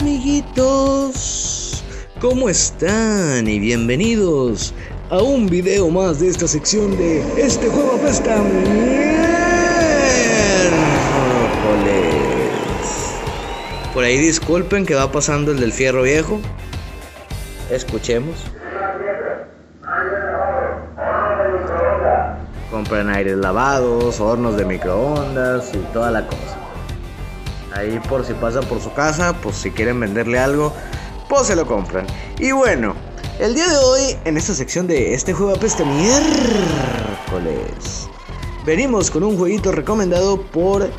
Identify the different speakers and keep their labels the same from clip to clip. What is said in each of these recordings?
Speaker 1: amiguitos? ¿Cómo están? Y bienvenidos a un video más de esta sección de Este juego apesta miércoles. Por ahí disculpen que va pasando el del fierro viejo. Escuchemos. Compran aires lavados, hornos de microondas y toda la cosa. Ahí por si pasan por su casa, pues si quieren venderle algo, pues se lo compran. Y bueno, el día de hoy, en esta sección de este juego apesta miércoles, venimos con un jueguito recomendado por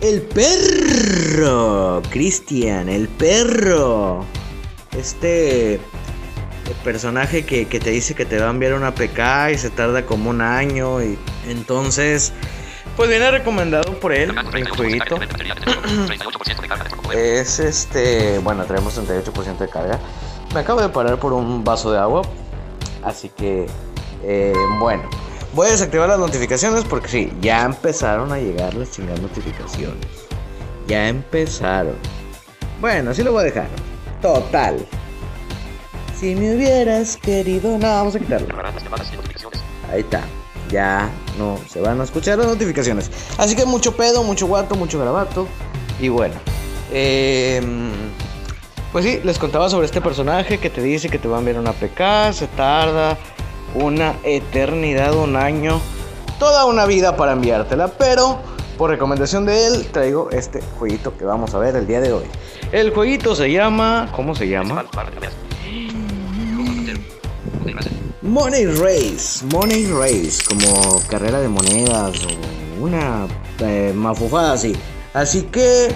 Speaker 1: el perro. Cristian, el perro. Este personaje que, que, te dice que te va a enviar una PK y se tarda como un año. Y entonces, pues viene recomendado por él el jueguito. es este, bueno, tenemos 38% de carga. Me acabo de parar por un vaso de agua. Así que, eh, bueno. Voy a desactivar las notificaciones porque sí, ya empezaron a llegar las chingadas notificaciones. Ya empezaron. Bueno, así lo voy a dejar. Total. Si me hubieras querido. No, vamos a quitarlo. Ahí está. Ya no se van a escuchar las notificaciones. Así que mucho pedo, mucho guato, mucho grabato. Y bueno. Eh, pues sí, les contaba sobre este personaje que te dice que te va a enviar una PK, se tarda una eternidad, un año, toda una vida para enviártela, pero por recomendación de él traigo este jueguito que vamos a ver el día de hoy. El jueguito se llama, ¿cómo se llama? Money Race, Money Race, como carrera de monedas o una eh, mafufada así. Así que,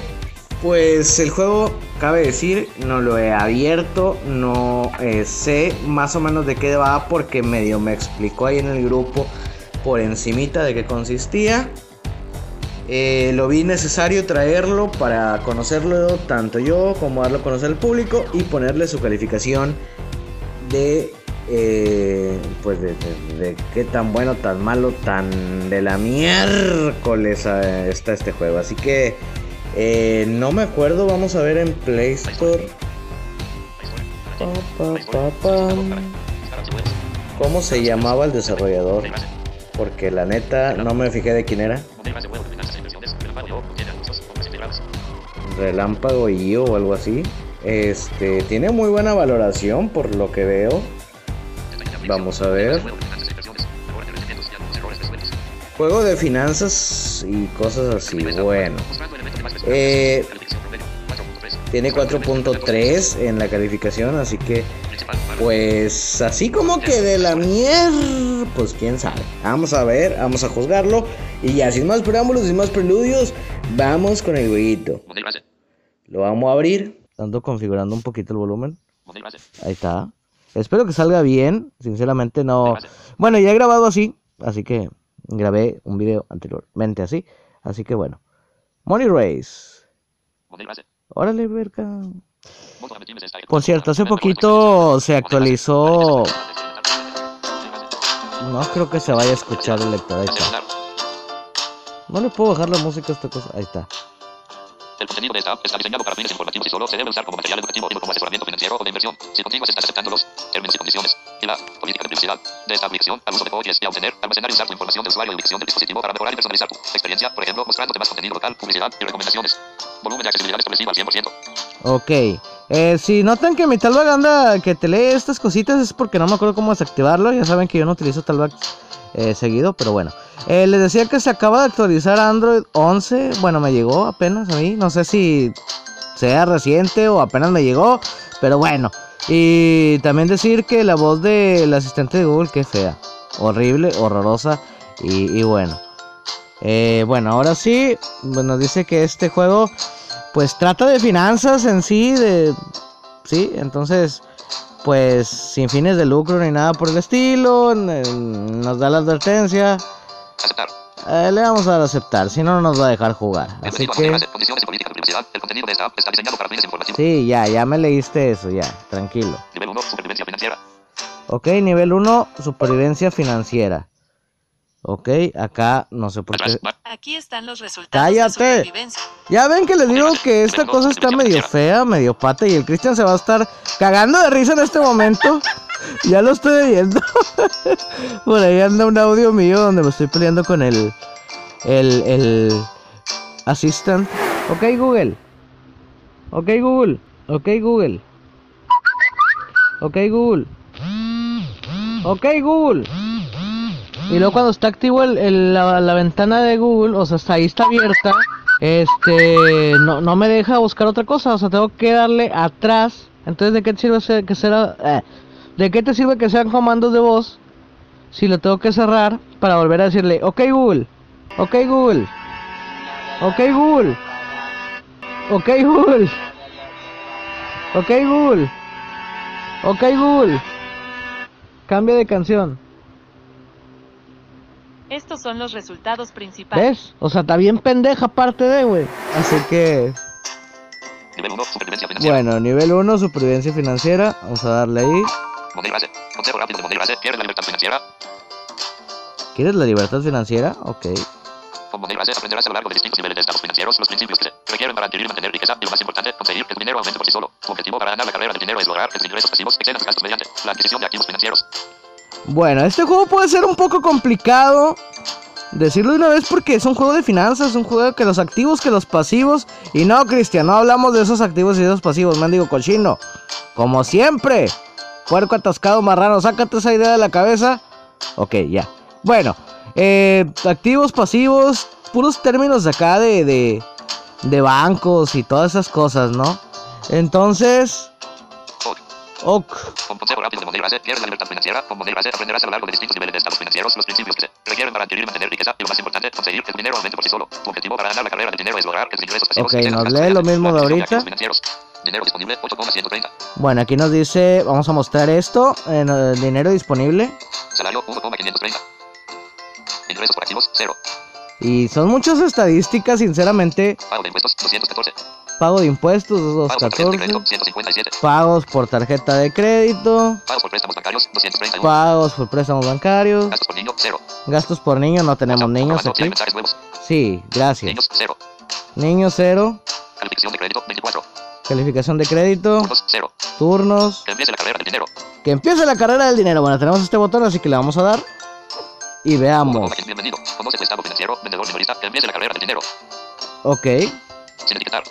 Speaker 1: pues el juego, cabe decir, no lo he abierto, no eh, sé más o menos de qué va porque medio me explicó ahí en el grupo por encimita de qué consistía. Eh, lo vi necesario traerlo para conocerlo tanto yo como darlo a conocer al público y ponerle su calificación de eh, pues de, de, de, qué tan bueno, tan malo, tan de la miércoles eh, está este juego. Así que eh, no me acuerdo, vamos a ver en Play Store. Pa, pa, pa, ¿Cómo se llamaba el desarrollador? Porque la neta no me fijé de quién era. Relámpago y o algo así. Este tiene muy buena valoración por lo que veo. Vamos a ver. Juego de finanzas y cosas así. Bueno. Eh, tiene 4.3 en la calificación, así que pues así como que de la mierda, pues quién sabe. Vamos a ver, vamos a juzgarlo y ya sin más preámbulos, sin más preludios, vamos con el jueguito. Lo vamos a abrir, estando configurando un poquito el volumen. Ahí está. Espero que salga bien. Sinceramente no. Bueno, ya he grabado así. Así que grabé un video anteriormente así. Así que bueno. Money Race. Órale, verga. Por cierto, hace poquito se actualizó. No creo que se vaya a escuchar el lector. Ahí está. No le puedo bajar la música a esta cosa. Ahí está.
Speaker 2: El contenido de esta app está diseñado para fines informativos y solo se debe usar como material educativo y como asesoramiento financiero o de inversión. Si contigo estás aceptando los términos y condiciones y la política de privacidad de esta aplicación al uso de cookies y a obtener, almacenar y usar tu información de usuario y ubicación del dispositivo para mejorar y personalizar tu experiencia, por ejemplo, mostrándote más contenido local, publicidad y recomendaciones. Volumen de accesibilidad establecido al 100%.
Speaker 1: Ok. Eh, si notan que mi Talbag anda que te lee estas cositas es porque no me acuerdo cómo desactivarlo. Ya saben que yo no utilizo Talbag eh, seguido, pero bueno. Eh, les decía que se acaba de actualizar Android 11. Bueno, me llegó apenas a mí. No sé si sea reciente o apenas me llegó. Pero bueno. Y también decir que la voz del asistente de Google, que fea. Horrible, horrorosa. Y, bueno. Eh, bueno, ahora sí. Nos dice que este juego. Pues trata de finanzas en sí. De. Sí, entonces pues sin fines de lucro ni nada por el estilo. Nos da la advertencia.
Speaker 2: Aceptar.
Speaker 1: Eh, le vamos a dar a aceptar, si no, no nos va a dejar jugar. Así que.
Speaker 2: De. El contenido de esta app está diseñado para fines informativos.
Speaker 1: Sí, ya, ya me leíste eso, ya, tranquilo.
Speaker 2: Nivel 1, supervivencia financiera.
Speaker 1: Ok, nivel 1, supervivencia financiera. Ok, acá no sé por qué.
Speaker 3: Aquí están los resultados
Speaker 1: ¡Cállate!
Speaker 3: de supervivencia.
Speaker 1: Ya ven que les digo que esta cosa está medio fea, medio pata y el Cristian se va a estar cagando de risa en este momento. Ya lo estoy viendo. Por ahí anda un audio mío donde me estoy peleando con el el el assistant. Ok, Google. Ok, Google. Ok, Google. Ok, Google. Ok, Google. Y luego cuando está activo el, la, la ventana de Google, o sea, está ahí está abierta, este, no, no me deja buscar otra cosa, o sea, tengo que darle atrás. Entonces, ¿de qué te sirve ser- que sea, eh, de qué te sirve que sean comandos de voz si lo tengo que cerrar para volver a decirle, ok Google, ok Google, ok Google, ok Google, ok Google, ok Google, cambia de canción.
Speaker 3: Estos son los resultados principales.
Speaker 1: ¿Ves? O sea, está bien pendeja aparte de, güey. Así que,
Speaker 2: Nivel 1, supervivencia financiera.
Speaker 1: bueno, nivel 1, supervivencia financiera. Vamos a darle ahí.
Speaker 2: Money base. Consejo rápido de Money base. Pierde la libertad financiera.
Speaker 1: ¿Quieres la libertad financiera? Ok.
Speaker 2: Con Money base aprenderás a lo largo de distintos niveles de estados financieros los principios que se requieren para adquirir y mantener riqueza y lo más importante, conseguir que el dinero aumente por sí solo. Tu objetivo para ganar la carrera del dinero es lograr que tus ingresos pasivos excedan tus gastos mediante la adquisición de activos financieros.
Speaker 1: Bueno, este juego puede ser un poco complicado. Decirlo de una vez porque es un juego de finanzas, es un juego que los activos, que los pasivos. Y no, Cristian, no hablamos de esos activos y de esos pasivos, mendigo cochino. Como siempre. Puerco atascado, marrano, sácate esa idea de la cabeza. Ok, ya. Bueno, eh, activos, pasivos, puros términos de acá de, de, de bancos y todas esas cosas, ¿no? Entonces,
Speaker 2: Ok. consejo rápido de Money base. Pierde la libertad financiera. Con base aprenderás a lo largo de distintos niveles de estados financieros los principios que se requieren para adquirir y mantener riqueza y lo más importante, conseguir que el dinero aumente por sí solo. Tu objetivo para ganar la carrera del dinero es lograr que tus ingresos pasivos
Speaker 1: Ok, nos lee lo mismo de ahorita.
Speaker 2: Dinero disponible 8,130.
Speaker 1: Bueno, aquí nos dice, vamos a mostrar esto, en el dinero disponible.
Speaker 2: Salario 1,530. Ingresos por activos 0.
Speaker 1: Y son muchas estadísticas, sinceramente.
Speaker 2: Pago de impuestos 214.
Speaker 1: Pago de impuestos
Speaker 2: Pagos por tarjeta de crédito
Speaker 1: 214.
Speaker 2: 157.
Speaker 1: Pagos por tarjeta de crédito.
Speaker 2: Pagos por préstamos bancarios 231.
Speaker 1: Pagos por préstamos bancarios.
Speaker 2: Gastos por niño 0.
Speaker 1: Gastos por niño, no tenemos niños aquí. Sí, gracias.
Speaker 2: Niños 0.
Speaker 1: Niños cero.
Speaker 2: Calificación de crédito 24.
Speaker 1: Calificación de crédito.
Speaker 2: Turnos 0.
Speaker 1: Turnos.
Speaker 2: Que empiece la carrera del dinero.
Speaker 1: Que empiece la carrera del dinero. Bueno, tenemos este botón, así que le vamos a dar. Y veamos.
Speaker 2: Bienvenido. Conoce tu estado financiero, vendedor minorista. Que empiece la carrera del dinero.
Speaker 1: Ok.
Speaker 2: Sin etiquetar.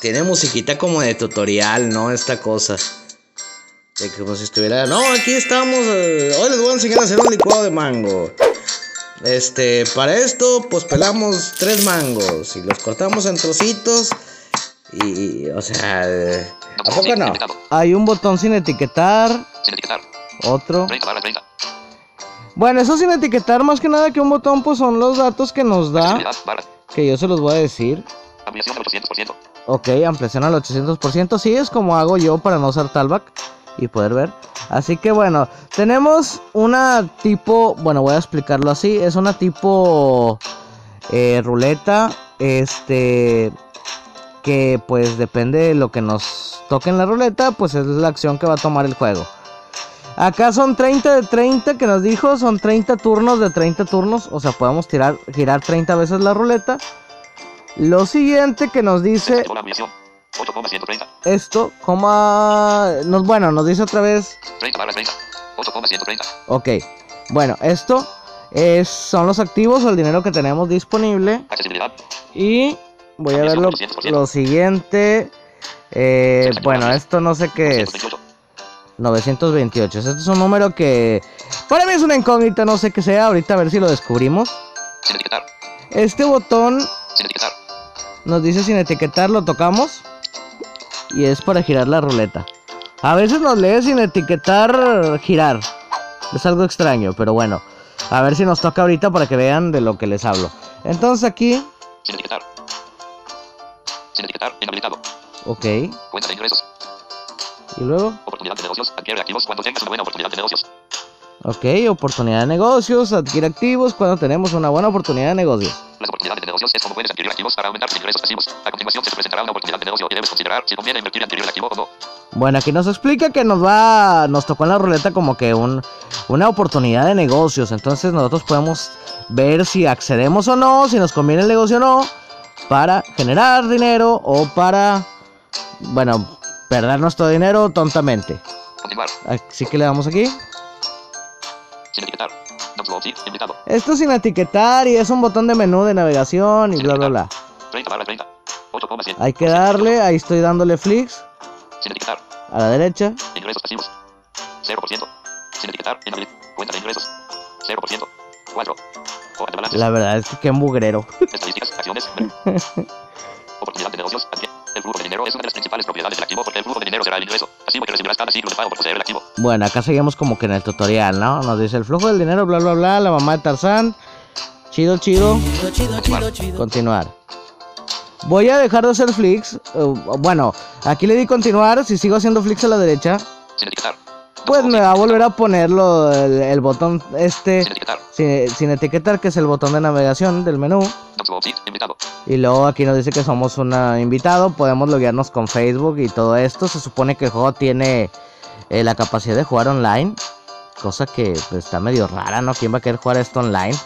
Speaker 1: Tiene musiquita como de tutorial, ¿no? Esta cosa. De que como si estuviera. No, aquí estamos. eh, hoy les voy a enseñar a hacer un licuado de mango. Este, para esto, pues pelamos tres mangos y los cortamos en trocitos. Y, o sea, eh, ¿a poco no? Hay un botón sin etiquetar,
Speaker 2: Sin etiquetar.
Speaker 1: otro.
Speaker 2: 30 barra 30.
Speaker 1: Bueno, eso sin etiquetar, más que nada que un botón, pues son los datos que nos da. Que yo se los voy a decir.
Speaker 2: Ampliación del 800%.
Speaker 1: Ok, ampliación al 800%. Sí, es como hago yo para no usar talback y poder ver. Así que bueno, tenemos una tipo, bueno, voy a explicarlo así. Es una tipo eh, ruleta, este, que pues depende de lo que nos toque en la ruleta, pues es la acción que va a tomar el juego. Acá son 30 de 30 que nos dijo, son 30 turnos de 30 turnos, o sea, podemos tirar, girar 30 veces la ruleta. Lo siguiente que nos dice
Speaker 2: Efectuó la ampliación. 8,130.
Speaker 1: esto, coma, nos, bueno, nos dice otra vez,
Speaker 2: 30 barra 30. 8,130.
Speaker 1: ok, bueno, esto es, son los activos o el dinero que tenemos disponible
Speaker 2: Accesibilidad.
Speaker 1: y voy a ver lo, lo siguiente, eh, bueno, esto no sé qué es,
Speaker 2: 128.
Speaker 1: 928, este es un número que para mí es una incógnita, no sé qué sea, ahorita a ver si lo descubrimos. Este botón
Speaker 2: Sin etiquetar.
Speaker 1: Nos dice sin etiquetar, lo tocamos y es para girar la ruleta. A veces nos lee sin etiquetar girar. Es algo extraño, pero bueno. A ver si nos toca ahorita para que vean de lo que les hablo. Entonces aquí,
Speaker 2: Sin etiquetar. Sin etiquetar. Inhabilitado.
Speaker 1: ok.
Speaker 2: Cuenta de ingresos.
Speaker 1: Y luego,
Speaker 2: Oportunidad de negocios. Adquiere activos cuando tengas una buena oportunidad de negocios.
Speaker 1: Ok, oportunidad de negocios, adquirir activos cuando tenemos una buena oportunidad de negocios.
Speaker 2: Las oportunidades de negocios es como puedes adquirir activos para aumentar tus ingresos pasivos. A continuación se presentará una oportunidad de negocio y debes considerar si conviene invertir y adquirir activo o no.
Speaker 1: Bueno, aquí nos explica que nos va, nos tocó en la ruleta como que un, una oportunidad de negocios. Entonces nosotros podemos ver si accedemos o no, si nos conviene el negocio o no, para generar dinero o para, bueno, perder nuestro dinero tontamente.
Speaker 2: Continuar.
Speaker 1: Así que le damos aquí. Esto sin etiquetar y es un botón de menú de navegación y bla bla bla.
Speaker 2: 30 barra 30. 8,100.
Speaker 1: Hay que darle, ahí estoy dándole flicks
Speaker 2: Sin etiquetar.
Speaker 1: a la derecha.
Speaker 2: Ingresos pasivos. 0%. Sin etiquetar. Cuenta de ingresos. 0%. 4. Hoja de balances.
Speaker 1: La verdad es que qué mugrero.
Speaker 2: Estadísticas. Acciones. Oportunidad de negocios. Adquiere. El flujo de dinero es una de las principales propiedades del activo porque el flujo de dinero será el ingreso. Pasivo que recibirás cada ciclo de pago por poseer el activo.
Speaker 1: Bueno, acá seguimos como que en el tutorial, ¿no? Nos dice el flujo del dinero, bla bla bla, la mamá de Tarzán. Chido, chido. Continuar. Voy a dejar de hacer flicks. eh, bueno, aquí le di continuar. Si sigo haciendo flicks a la derecha,
Speaker 2: Sin etiquetar.
Speaker 1: pues me va a volver a ponerlo el, el botón este
Speaker 2: Sin etiquetar.
Speaker 1: sin, sin etiquetar, que es el botón de navegación del menú. Y luego aquí nos dice que somos un invitado, podemos loguearnos con Facebook y todo esto. Se supone que el juego tiene eh, la capacidad de jugar online, cosa que pues, está medio rara, ¿no? ¿Quién va a querer jugar esto online?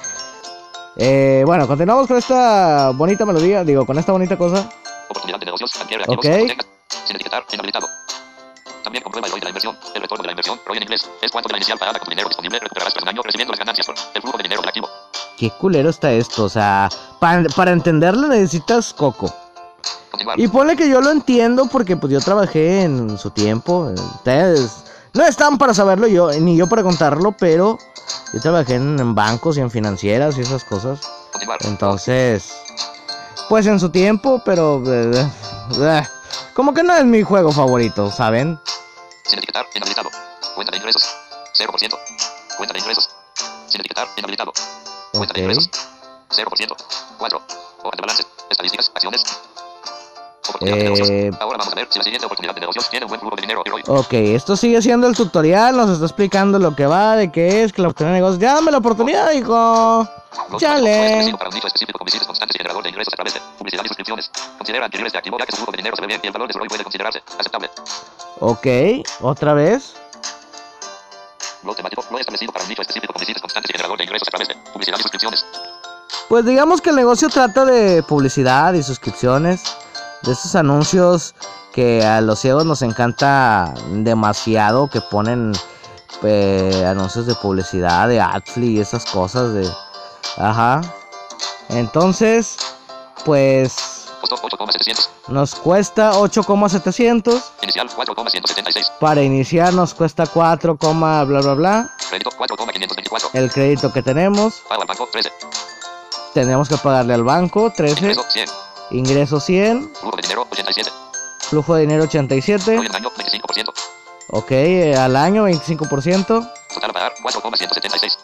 Speaker 1: Eh, bueno, continuamos con esta bonita melodía, digo, con esta bonita cosa.
Speaker 2: Oportunidad de negocios.
Speaker 1: Ok.
Speaker 2: obtengas. Sin etiquetar. Inhabilitado. También comprueba el ROI de la inversión. El retorno de la inversión, ROI en inglés, es cuánto de la inicial pagada con dinero disponible recuperarás tras un año recibiendo las ganancias por el flujo de dinero del activo.
Speaker 1: Qué culero está esto, o sea, pa- para entenderlo necesitas coco.
Speaker 2: Continuar.
Speaker 1: Y ponle que yo lo entiendo porque pues yo trabajé en su tiempo. Ustedes no están para saberlo yo, ni yo para contarlo, pero yo trabajé en, en bancos y en financieras y esas cosas.
Speaker 2: Continuar.
Speaker 1: Entonces, pues en su tiempo, pero como que no es mi juego favorito, ¿saben?
Speaker 2: Sin etiquetar. Inhabilitado. Cuenta de ingresos. 0%. Cuenta de ingresos. Sin etiquetar. Inhabilitado. Cuenta
Speaker 1: Ok.
Speaker 2: de ingresos. 0%. 4. Hoja de balance. Estadísticas. Acciones.
Speaker 1: Eh,
Speaker 2: negocios. Ahora vamos a ver si la siguiente oportunidad de negocios tiene un buen flujo de dinero y ROI.
Speaker 1: Ok, esto sigue siendo el tutorial, nos está explicando lo que va, de qué es, que la oportunidad de negocios. Dame la oportunidad, hijo. Chale.
Speaker 2: activos es preciso para un nicho específico con visitas constantes y generador de ingresos a través de publicidad y suscripciones. Considera adquirir este activo ya que su flujo de dinero se ve bien y el valor de su ROI puede considerarse aceptable.
Speaker 1: Ok, otra vez.
Speaker 2: Lo temático lo establecido para un nicho específico con visitas constantes y generador de ingresos a través de publicidad y suscripciones.
Speaker 1: Pues digamos que el negocio trata de publicidad y suscripciones, de esos anuncios que a los ciegos nos encanta demasiado, que ponen eh, anuncios de publicidad, de Adfly y esas cosas de... Ajá. Entonces, pues
Speaker 2: Costó 8,700.
Speaker 1: nos cuesta 8,700.
Speaker 2: Inicial 4,176.
Speaker 1: Para iniciar nos cuesta 4, bla bla bla.
Speaker 2: Crédito 4,524.
Speaker 1: El crédito que tenemos,
Speaker 2: Pago al banco 13.
Speaker 1: tenemos que pagarle al banco 13,
Speaker 2: Ingreso 100.
Speaker 1: Ingreso 100,
Speaker 2: Flujo de dinero 87.
Speaker 1: flujo de dinero 87.
Speaker 2: ROI en año 25%.
Speaker 1: Ok, eh, al año 25%.
Speaker 2: Total a pagar 4,176.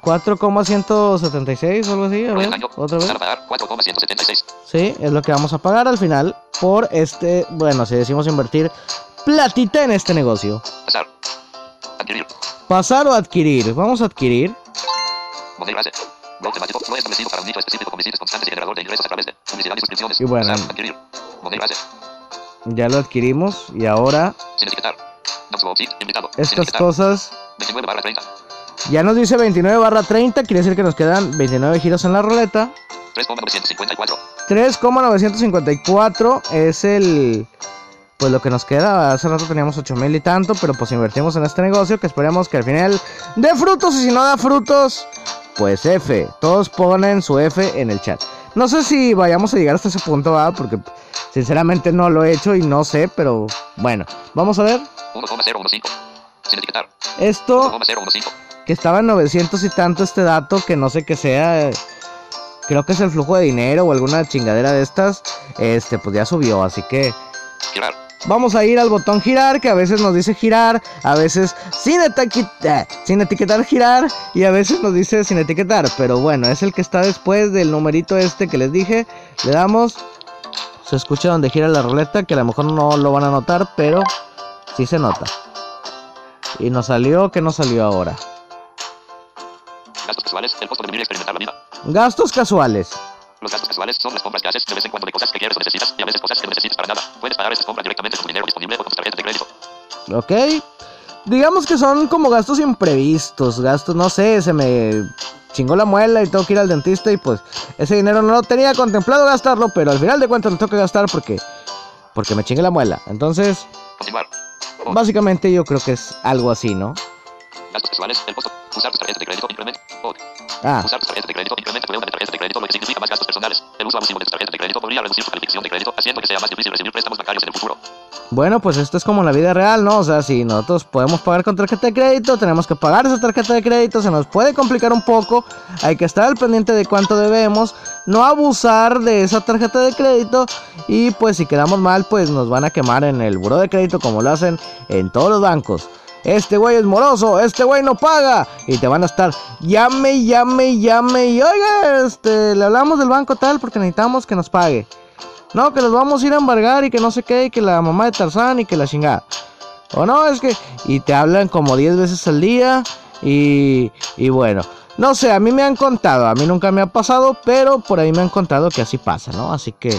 Speaker 1: 4,176 o algo así. A ver,
Speaker 2: año.
Speaker 1: otra vez.
Speaker 2: Total a pagar 4,176.
Speaker 1: Sí, es lo que vamos a pagar al final por este, bueno, si decimos invertir platita en este negocio.
Speaker 2: Pasar. Adquirir.
Speaker 1: Pasar o adquirir. Vamos a adquirir.
Speaker 2: Base. Lo temático lo establecido para un nicho específico con visitas constantes y generador de ingresos a través de publicidad y suscripciones.
Speaker 1: Y bueno.
Speaker 2: Adquirir.
Speaker 1: Ya lo adquirimos y ahora
Speaker 2: Sin etiquetar. Invitado.
Speaker 1: Estas cosas
Speaker 2: 29 barra 30.
Speaker 1: ya nos dice 29 barra 30, quiere decir que nos quedan 29 giros en la ruleta.
Speaker 2: 3,954.
Speaker 1: 3,954 es el. Pues lo que nos queda. Hace rato teníamos 8000 y tanto. Pero pues invertimos en este negocio. Que esperemos que al final dé frutos. Y si no da frutos, pues F. Todos ponen su F en el chat. No sé si vayamos a llegar hasta ese punto. Porque sinceramente no lo he hecho y no sé. Pero bueno, vamos a ver.
Speaker 2: 1,015. Sin etiquetar.
Speaker 1: Esto
Speaker 2: 1,015.
Speaker 1: que estaba en 900 y tanto este dato. Que no sé qué sea. Creo que es el flujo de dinero o alguna chingadera de estas. Este, pues ya subió. Así que
Speaker 2: Girar.
Speaker 1: Vamos a ir al botón girar, que a veces nos dice girar, a veces sin, etiquet- eh, sin etiquetar girar y a veces nos dice sin etiquetar. Pero bueno, es el que está después del numerito este que les dije. Le damos. Se escucha donde gira la ruleta, que a lo mejor no lo van a notar, pero sí se nota. Y nos salió, que nos salió ahora?
Speaker 2: Gastos casuales. El costo de experimentar la vida.
Speaker 1: Gastos casuales.
Speaker 2: Los gastos casuales son las compras que haces de vez en cuando de cosas que quieres o necesitas y a veces cosas que no necesitas para nada. Puedes pagar esas compras directamente con tu dinero disponible o con tu tarjeta de crédito.
Speaker 1: Ok. Digamos que son como gastos imprevistos, gastos, no sé, se me chingó la muela y tengo que ir al dentista y pues ese dinero no lo tenía contemplado gastarlo, pero al final de cuentas lo tengo que gastar porque porque me chingué la muela. Entonces,
Speaker 2: Continuar.
Speaker 1: básicamente yo creo que es algo así, ¿no?
Speaker 2: Gastos casuales. El costo. Usar tus tarjetas de crédito incrementa.
Speaker 1: Ah,
Speaker 2: Usar tus tarjetas de crédito incrementa tu deuda de tarjetas de crédito, lo que significa más gastos personales. El uso abusivo de tus tarjetas de crédito podría reducir tu calificación de crédito, haciendo que sea más difícil recibir préstamos bancarios en el futuro.
Speaker 1: bueno, pues esto es como la vida real, ¿no? O sea, si nosotros podemos pagar con tarjeta de crédito, tenemos que pagar esa tarjeta de crédito, se nos puede complicar un poco, hay que estar al pendiente de cuánto debemos, no abusar de esa tarjeta de crédito y pues si quedamos mal, pues nos van a quemar en el buro de crédito como lo hacen en todos los bancos. Este güey es moroso, este güey no paga. Y te van a estar llame, llame, llame. Y oiga, este, le hablamos del banco tal porque necesitamos que nos pague. No, que los vamos a ir a embargar y que no sé qué, y que la mamá de Tarzán y que la chingada. O no, es que. Y te hablan como 10 veces al día. Y. Y bueno. No sé, a mí me han contado. A mí nunca me ha pasado, pero por ahí me han contado que así pasa, ¿no? Así que.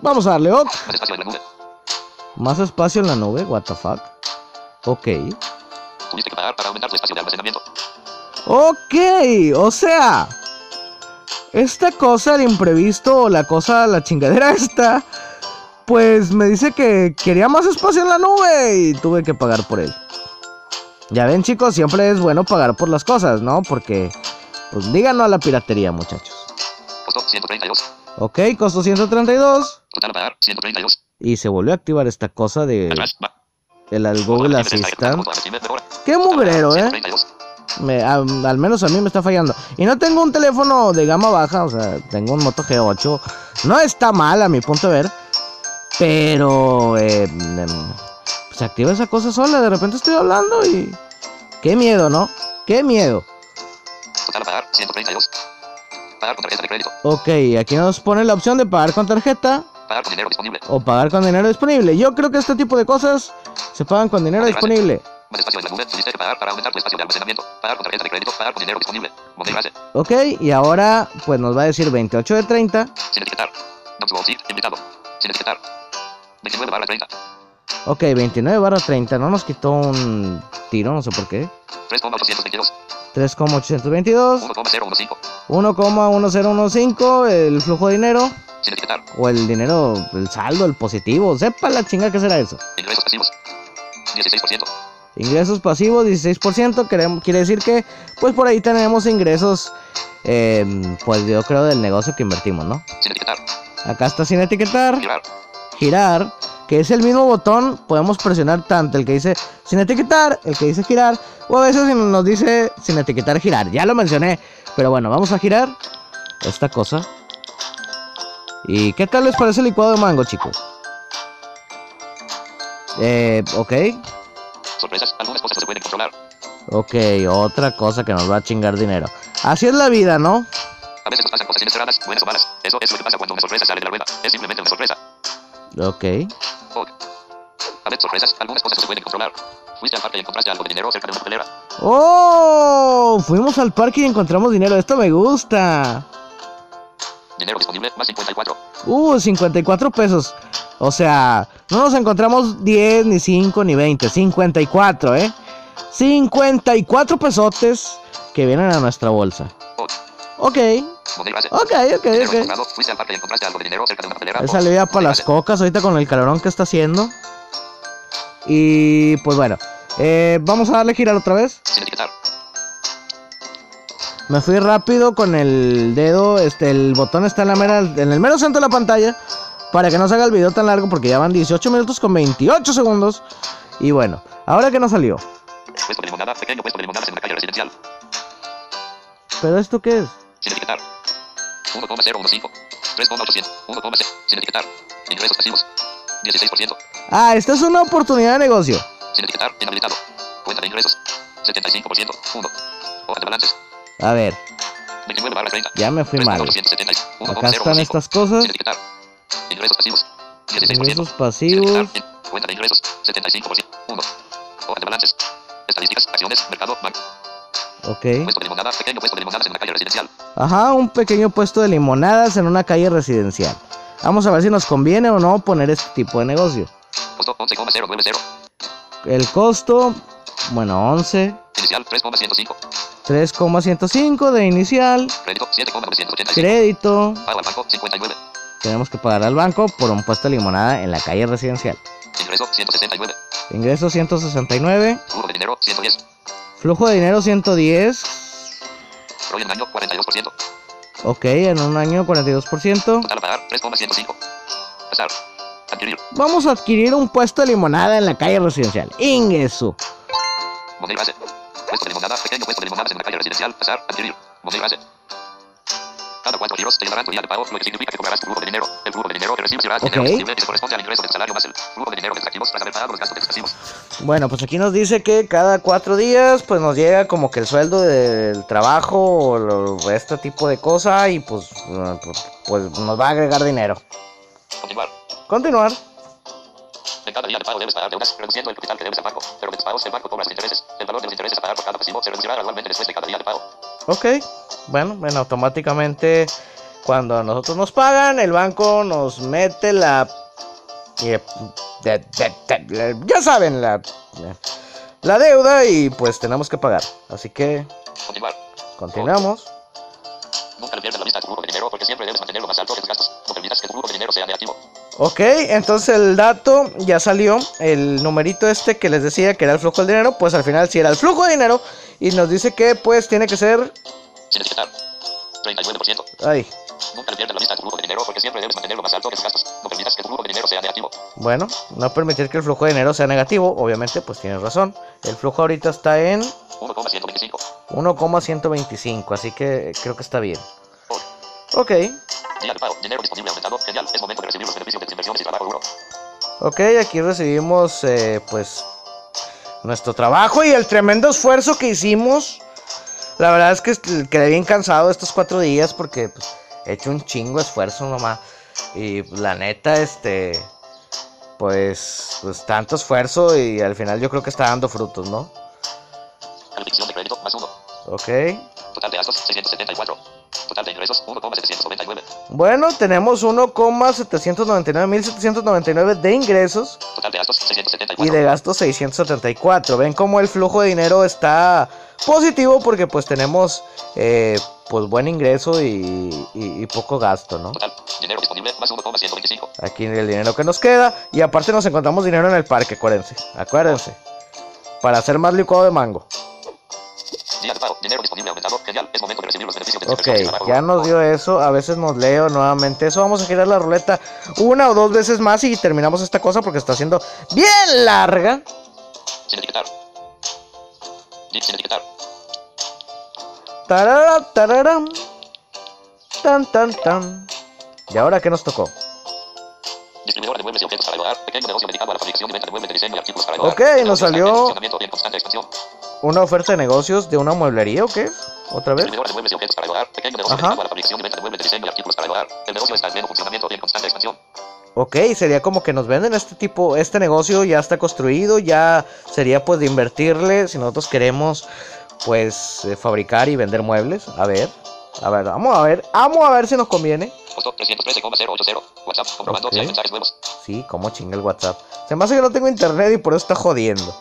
Speaker 1: Vamos a darle ok.
Speaker 2: Más espacio en la nube,
Speaker 1: what the fuck. Ok.
Speaker 2: Tuviste que pagar para aumentar tu espacio de almacenamiento.
Speaker 1: Ok, o sea, esta cosa, el imprevisto, o la cosa, la chingadera esta, pues me dice que quería más espacio en la nube y tuve que pagar por él. Ya ven chicos, siempre es bueno pagar por las cosas, ¿no? Porque, pues díganos a la piratería muchachos.
Speaker 2: Costó 132.
Speaker 1: Ok, costó 132
Speaker 2: Total a pagar 132.
Speaker 1: y se volvió a activar esta cosa de
Speaker 2: Atrás. Va.
Speaker 1: El al Google
Speaker 2: Assistant.
Speaker 1: Qué mugrero, ¿eh?
Speaker 2: 132.
Speaker 1: Me- a- al menos a mí me está fallando. Y no tengo un teléfono de gama baja, o sea, tengo un Moto G8. No está mal a mi punto de ver. Pero eh, em, se activa esa cosa sola. De repente estoy hablando y. Qué miedo, ¿no? Qué miedo.
Speaker 2: Total a pagar 132. Pagar con tarjeta de crédito.
Speaker 1: Ok, aquí nos pone la opción de pagar con tarjeta
Speaker 2: Pagar con dinero disponible.
Speaker 1: o pagar con dinero disponible. Yo creo que este tipo de cosas se pagan con dinero disponible.
Speaker 2: Más espacio en la nube. Tuviste que pagar para aumentar tu espacio de almacenamiento. Pagar con tarjeta de crédito. Pagar con dinero disponible. Moneda base.
Speaker 1: Ok, y ahora pues nos va a decir 28 de 30.
Speaker 2: Sin etiquetar. Not to seat. Invitado. Sin etiquetar. 29 barra 30.
Speaker 1: Ok, 29 barra 30. No nos quitó un tiro, no sé por qué.
Speaker 2: 3,822.
Speaker 1: 3,822.
Speaker 2: 1,015.
Speaker 1: 1,1015 el flujo de dinero.
Speaker 2: Sin etiquetar.
Speaker 1: O el dinero, el saldo, el positivo. Sepa la chinga que será eso.
Speaker 2: Ingresos pasivos. 16%.
Speaker 1: Ingresos pasivos, 16%. Queremos, quiere decir que, pues por ahí tenemos ingresos, eh, pues yo creo del negocio que invertimos, ¿no?
Speaker 2: Sin etiquetar.
Speaker 1: Acá está sin etiquetar.
Speaker 2: Girar.
Speaker 1: girar, que es el mismo botón, podemos presionar tanto el que dice sin etiquetar, el que dice girar, o a veces nos dice sin etiquetar girar. Ya lo mencioné, pero bueno, vamos a girar esta cosa. ¿Y qué tal les parece el licuado de mango, chicos? Eh, ok,
Speaker 2: Sorpresas. Algunas cosas no se pueden controlar.
Speaker 1: ok, otra cosa que nos va a chingar dinero. Así es la vida, ¿no?
Speaker 2: A veces nos pasan cosas inesperadas, buenas o malas. Eso es lo que pasa cuando una sorpresa sale de la rueda. Es simplemente una sorpresa.
Speaker 1: Ok.
Speaker 2: Ok. A ver, sorpresas. Algunas cosas no se pueden controlar. Fuiste al parque y encontraste algo de dinero cerca de una papelera.
Speaker 1: ¡Oh! Fuimos al parque y encontramos dinero, esto me gusta.
Speaker 2: Dinero disponible, más 54.
Speaker 1: Uh, 54 pesos. O sea, no nos encontramos 10, ni 5, ni 20. 54, ¿eh? 54 pesotes que vienen a nuestra bolsa.
Speaker 2: Ok.
Speaker 1: Ok, ok, ok. Esa le para las cocas ahorita con el calorón que está haciendo. Y pues bueno, eh, vamos a darle girar otra vez.
Speaker 2: Sin etiquetar.
Speaker 1: Me fui rápido con el dedo, este, el botón está en la mera, en el mero centro de la pantalla para que no se haga el video tan largo porque ya van 18 minutos con 28 segundos. Y bueno, ahora que nos salió.
Speaker 2: Puesto de limonada. Pequeño puesto de limonadas en una calle residencial.
Speaker 1: ¿Pero esto qué es?
Speaker 2: Sin etiquetar. 1,015. 3,800. 1,0. Sin etiquetar. Ingresos pasivos. 16%.
Speaker 1: Ah, esta es una oportunidad de negocio.
Speaker 2: Sin etiquetar. Inhabilitado. Cuenta de ingresos. 75%. 1. Hoja de balances.
Speaker 1: A ver,
Speaker 2: 29 barra 30.
Speaker 1: ya me fui mal.
Speaker 2: 3,870.
Speaker 1: Acá están
Speaker 2: 1,015.
Speaker 1: estas cosas.
Speaker 2: Ingresos pasivos. 16%.
Speaker 1: Ingresos pasivos.
Speaker 2: Cuenta de ingresos. 75%. 1. Hoja de balances. Estadísticas. Acciones. Mercado. Banco.
Speaker 1: Ok.
Speaker 2: Puesto de limonada, pequeño puesto de limonadas en una calle residencial.
Speaker 1: Ajá, un pequeño puesto de limonadas en una calle residencial. Vamos a ver si nos conviene o no poner este tipo de negocio.
Speaker 2: Costo 11,090.
Speaker 1: El costo, bueno, 11,
Speaker 2: Inicial 3,105.
Speaker 1: 3,105 de inicial,
Speaker 2: Crédito 7,985.
Speaker 1: crédito.
Speaker 2: Pago al banco 59.
Speaker 1: Tenemos que pagar al banco por un puesto de limonada en la calle residencial.
Speaker 2: Ingreso 169.
Speaker 1: Ingreso 169,
Speaker 2: Flujo de dinero 110.
Speaker 1: flujo de dinero 110.
Speaker 2: ROI en año 42%.
Speaker 1: Ok, en un año 42%.
Speaker 2: Total a pagar 3,105. Pasar. Adquirir.
Speaker 1: Vamos a adquirir un puesto de limonada en la calle residencial. Ingreso.
Speaker 2: Modelo base. Puesto de limonada, pequeño puesto de limonadas en una calle residencial. Pasar. Adquirir. Modelo base. Cada cuatro giros te llevarán tu día de pago, lo que significa que cobrarás tu flujo de dinero. El flujo de dinero que recibes será
Speaker 1: Ok.
Speaker 2: dinero disponible que corresponde al ingreso del salario más el flujo de dinero de activos tras haber pagado los gastos excesivos.
Speaker 1: Bueno, pues aquí nos dice que cada cuatro días pues nos llega como que el sueldo del trabajo o lo- este tipo de cosa y pues, pues, pues nos va a agregar dinero.
Speaker 2: Continuar.
Speaker 1: Continuar.
Speaker 2: En cada día de pago debes pagar deudas, reduciendo el capital que debes al banco. Pero de tus pagos el banco cobra intereses. El valor de los intereses a pagar por cada pasivo se reducirá gradualmente después de cada día de pago.
Speaker 1: Ok. Bueno, bueno, automáticamente cuando a nosotros nos pagan, el banco nos mete la... eh, de- ya saben, la, la deuda y pues tenemos que pagar. Así que
Speaker 2: Continuar.
Speaker 1: continuamos.
Speaker 2: Nunca le pierdas la vista a tu flujo de dinero porque siempre debes mantenerlo más alto que tus gastos. No permitas que tu flujo de dinero sea negativo.
Speaker 1: Ok, entonces el dato ya salió, el numerito este que les decía que era el flujo del dinero, pues al final sí era el flujo de dinero y nos dice que pues tiene que ser...
Speaker 2: Sin etiquetar. 39%.
Speaker 1: Ay,
Speaker 2: Nunca pierdas la vista a tu flujo de dinero porque siempre debes mantenerlo más alto que tus gastos. No permitas que tu flujo de dinero sea negativo.
Speaker 1: bueno, no permitir que el flujo de dinero sea negativo, obviamente pues tienes razón. El flujo ahorita está en
Speaker 2: 1,125.
Speaker 1: 1,125, así que creo que está bien.
Speaker 2: Por.
Speaker 1: Ok,
Speaker 2: Día de pago. Dinero disponible aumentado. Genial. Es momento de recibir los beneficios
Speaker 1: ok, aquí recibimos eh, pues nuestro trabajo y el tremendo esfuerzo que hicimos. La verdad es que quedé bien cansado estos cuatro días porque pues, he hecho un chingo de esfuerzo nomás. Y pues, la neta, este, pues, pues tanto esfuerzo y al final yo creo que está dando frutos, ¿no?
Speaker 2: Calificación de crédito más 1.
Speaker 1: Ok.
Speaker 2: Total de gastos 674. Total de ingresos 1,799.
Speaker 1: Bueno, tenemos 1,799.799 de ingresos
Speaker 2: Total de gastos
Speaker 1: y
Speaker 2: 674.
Speaker 1: de gastos 674. Ven cómo el flujo de dinero está positivo porque pues tenemos eh, pues buen ingreso y, y- y poco gasto, ¿no?
Speaker 2: Total. Dinero disponible más 1,125.
Speaker 1: Aquí el dinero que nos queda y aparte nos encontramos dinero en el parque, acuérdense, acuérdense. Para hacer más licuado de mango. Ok,
Speaker 2: y trabajo
Speaker 1: ya nos dio eso. A veces nos leo nuevamente eso. Vamos a girar la ruleta una o dos veces más y terminamos esta cosa porque está siendo bien larga.
Speaker 2: Sin etiquetar. Sin etiquetar.
Speaker 1: Tarara. Tan, tan, tan. ¿Y ahora qué nos tocó?
Speaker 2: Distribuidor de muebles y objetos para el hogar. Pequeño negocio dedicado a la fabricación y venta de muebles de diseño y artículos para el hogar.
Speaker 1: Ok, nos salió- ¿Una oferta de negocios de una mueblería o qué? ¿Otra vez?
Speaker 2: Distribuidor de muebles y objetos para el hogar. Pequeño negocio
Speaker 1: Ajá.
Speaker 2: dedicado a la fabricación y venta de muebles de diseño y artículos para el hogar. El negocio está en pleno funcionamiento y en constante expansión.
Speaker 1: Ok, sería como que nos venden este tipo, este negocio ya está construido, ya sería pues de invertirle si nosotros queremos pues eh, fabricar y vender muebles. A ver, a ver, vamos a ver, vamos a ver si nos conviene.
Speaker 2: Costo 313,080. WhatsApp. Comprobando si hay
Speaker 1: Ok.
Speaker 2: mensajes nuevos.
Speaker 1: Sí, como chinga el WhatsApp. Se me hace que no tengo internet y por eso está jodiendo.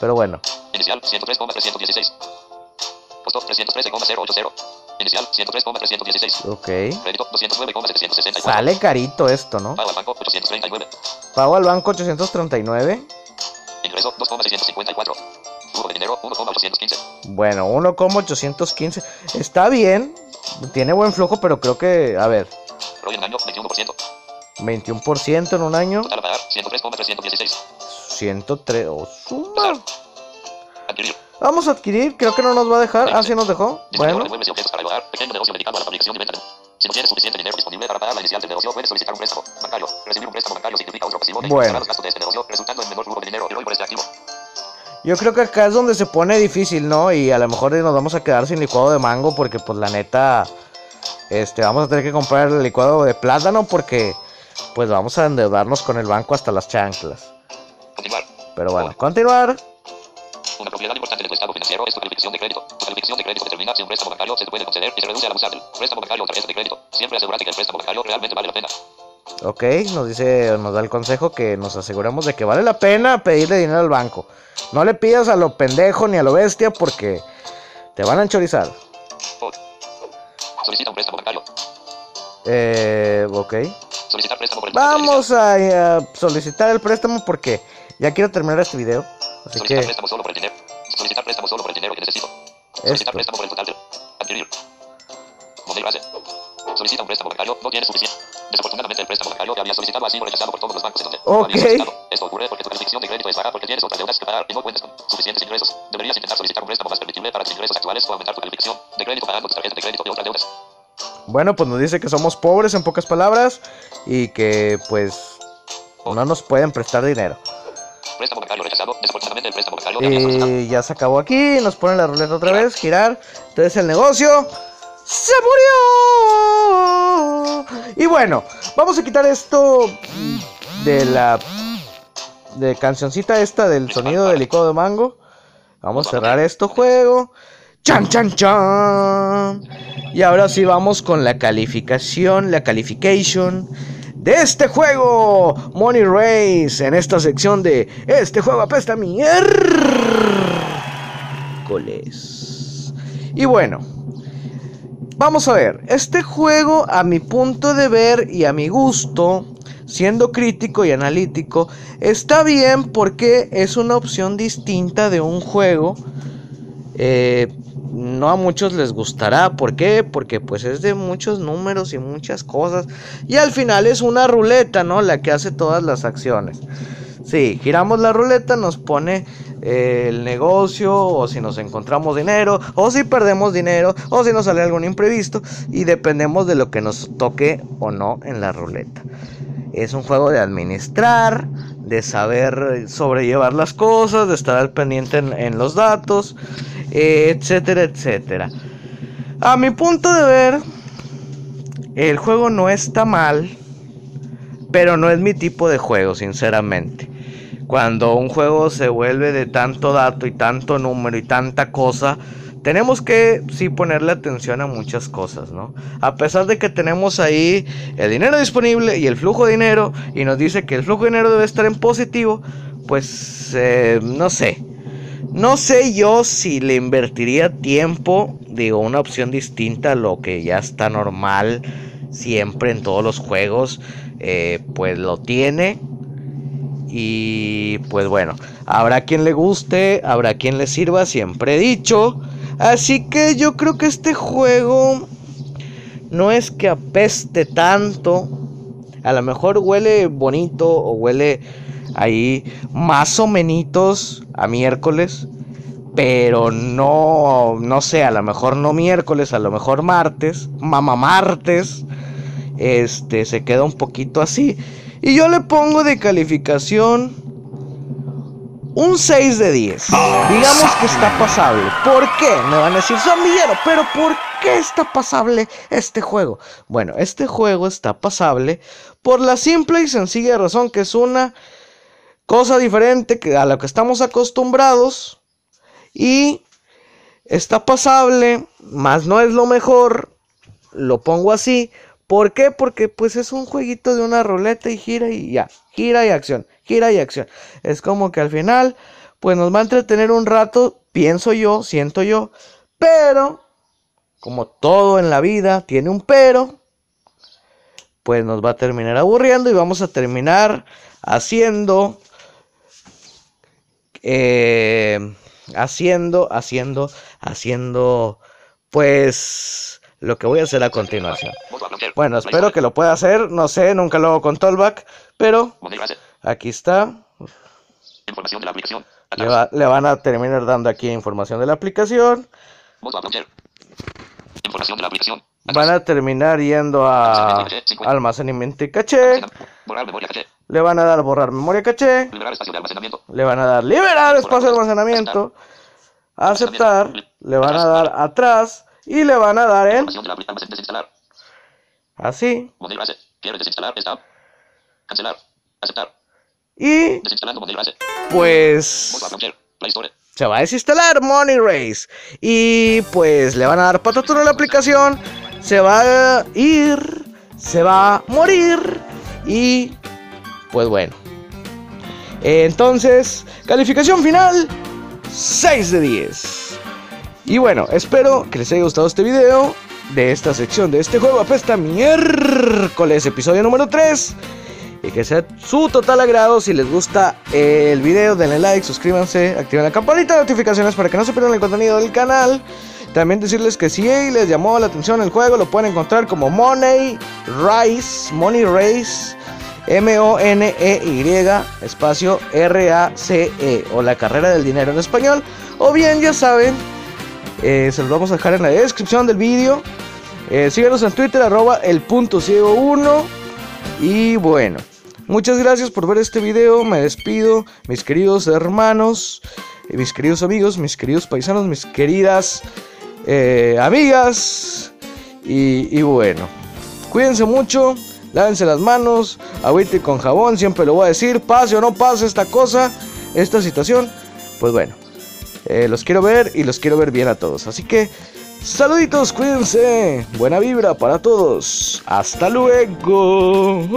Speaker 1: Pero bueno,
Speaker 2: Inicial 103,316. Costo 313,080. Inicial 103,316.
Speaker 1: ok.
Speaker 2: Crédito 209,764.
Speaker 1: Sale carito esto, ¿no?
Speaker 2: Pago al banco 839.
Speaker 1: Pago al banco 839.
Speaker 2: Ingreso 2,654. Flujo de dinero 1,815.
Speaker 1: Bueno, 1,815. Está bien. Tiene buen flujo, pero creo que, a ver,
Speaker 2: en año 21%.
Speaker 1: 21% en un año.
Speaker 2: Total a pagar 103,316.
Speaker 1: 103. Oh, suma. Vamos a adquirir, creo que no nos va a dejar. Ah, sí nos dejó. Bueno,
Speaker 2: Si no tienes suficiente dinero disponible para pagar la inicial del negocio, puedes solicitar un préstamo bancario. Recibir un préstamo bancario significa otro pasivo que
Speaker 1: Bueno.
Speaker 2: los gastos de este negocio, resultando en menor flujo de dinero por este activo.
Speaker 1: yo creo que acá es donde se pone difícil, ¿no? Y a lo mejor nos vamos a quedar sin licuado de mango porque pues la neta este vamos a tener que comprar el licuado de plátano porque pues vamos a endeudarnos con el banco hasta las chanclas.
Speaker 2: Continuar.
Speaker 1: Pero bueno, continuar.
Speaker 2: Una propiedad importante de tu estado financiero es tu calificación de crédito. Tu calificación de crédito determina si un préstamo bancario se te puede conceder y se reduce al abusar del préstamo bancario o tarjeta de crédito. Siempre asegúrate que el préstamo bancario realmente vale la pena.
Speaker 1: Ok, nos dice, nos da el consejo que nos aseguramos de que vale la pena pedirle dinero al banco. No le pidas a lo pendejo ni a lo bestia porque te van a enchorizar.
Speaker 2: Solicita un préstamo bancario.
Speaker 1: Eh, ok.
Speaker 2: Solicitar préstamo por el
Speaker 1: Vamos a, eh, solicitar el préstamo porque ya quiero terminar este video. Así
Speaker 2: Solicitar
Speaker 1: que,
Speaker 2: préstamo solo por el dinero. Solicitar préstamo solo por el dinero que necesito. Solicitar
Speaker 1: esto.
Speaker 2: préstamo por el total de adquirir. Modelo base. Solicita un préstamo bancario. No tienes suficiente. Desafortunadamente el préstamo bancario que había solicitado ha sido rechazado por todos los bancos en donde lo habías
Speaker 1: Ok.
Speaker 2: solicitado. Esto ocurre porque tu calificación de crédito es baja porque tienes otras deudas que pagar y no cuentas con suficientes ingresos. Deberías intentar solicitar un préstamo más permitible para tus ingresos actuales o aumentar tu calificación de crédito pagando tus tarjetas de crédito y otras deudas.
Speaker 1: Bueno, pues nos dice que somos pobres en pocas palabras y que pues no nos pueden prestar dinero.
Speaker 2: Préstamo bancario rechazado. Desafortunadamente el préstamo bancario.
Speaker 1: Y ya se acabó aquí, nos ponen la ruleta otra vez, girar. Entonces el negocio se murió. Y bueno, vamos a quitar esto de la de cancioncita esta del sonido del licuado de mango. Vamos a cerrar esto juego. Chan chan chan. Y ahora sí vamos con la calificación, la calification de este juego, Money Race, en esta sección de este juego apesta miércoles. Y bueno, vamos a ver, este juego a mi punto de ver y a mi gusto, siendo crítico y analítico, está bien porque es una opción distinta de un juego. Eh, no a muchos les gustará. ¿Por qué? Porque pues es de muchos números y muchas cosas. Y al final es una ruleta, ¿no? La que hace todas las acciones. Sí, giramos la ruleta, nos pone eh, el negocio, o si nos encontramos dinero, o si perdemos dinero, o si nos sale algún imprevisto, y dependemos de lo que nos toque o no en la ruleta. Es un juego de administrar, de saber sobrellevar las cosas, de estar al pendiente en, en los datos, eh, etcétera, etcétera. A mi punto de ver, el juego no está mal, pero no es mi tipo de juego, sinceramente. Cuando un juego se vuelve de tanto dato y tanto número y tanta cosa, tenemos que sí ponerle atención a muchas cosas, ¿no? A pesar de que tenemos ahí el dinero disponible y el flujo de dinero y nos dice que el flujo de dinero debe estar en positivo, pues eh, no sé. No sé yo si le invertiría tiempo, digo, una opción distinta a lo que ya está normal siempre en todos los juegos, eh, pues lo tiene. Y pues bueno, habrá quien le guste, habrá quien le sirva, siempre he dicho. Así que yo creo que este juego no es que apeste tanto. A lo mejor huele bonito o huele ahí más o menos a miércoles. Pero no, no sé, a lo mejor no miércoles, a lo mejor martes, mamá martes. Este se queda un poquito así. Y yo le pongo de calificación un 6 de 10. Digamos que está pasable. ¿Por qué? Me van a decir, son villero, pero ¿por qué está pasable este juego? Bueno, este juego está pasable por la simple y sencilla razón que es una cosa diferente a lo que estamos acostumbrados. Y está pasable, más no es lo mejor. Lo pongo así. ¿Por qué? Porque pues es un jueguito de una ruleta y gira y ya. Gira y acción. Gira y acción. Es como que al final pues nos va a entretener un rato. Pienso yo, siento yo. Pero, como todo en la vida tiene un pero. Pues nos va a terminar aburriendo y vamos a terminar haciendo... Eh, haciendo, haciendo, haciendo, pues lo que voy a hacer a continuación. Bueno, espero que lo pueda hacer, no sé, nunca lo hago con Tollback, pero aquí está.
Speaker 2: Información de la aplicación.
Speaker 1: Le, van a terminar dando aquí información de la aplicación.
Speaker 2: Información de la aplicación.
Speaker 1: Van a terminar yendo a almacenamiento y caché. Le van a dar borrar memoria caché. Le van a dar liberar espacio de almacenamiento. Aceptar. Le van a dar atrás. Y le van a dar en así.
Speaker 2: Cancelar. Aceptar.
Speaker 1: Y pues se va a desinstalar Money Race. Y pues le van a dar pataturo a la aplicación. Se va a ir. Se va a morir. Y pues bueno. Entonces, calificación final. 6 de 10. Y bueno, espero que les haya gustado este video de esta sección de este juego apesta miércoles, episodio número 3 y que sea su total agrado. Si les gusta el video, denle like, suscríbanse, activen la campanita de notificaciones para que no se pierdan el contenido del canal. También decirles que si les llamó la atención el juego, lo pueden encontrar como Money Race, Money Race, M-O-N-E-Y, espacio R-A-C-E, o la carrera del dinero en español. O bien, ya saben, eh, se los vamos a dejar en la descripción del vídeo. Eh, síganos en Twitter, arroba el punto ciego 1. Y bueno, Muchas gracias por ver este video, me despido, mis queridos hermanos, eh, mis queridos amigos, mis queridos paisanos, mis queridas eh, amigas. Y, bueno, cuídense mucho, lávense las manos, agüite con jabón, siempre lo voy a decir, pase o no pase esta cosa, esta situación. Pues bueno, eh, los quiero ver y los quiero ver bien a todos. Así que, saluditos, cuídense, buena vibra para todos. Hasta luego.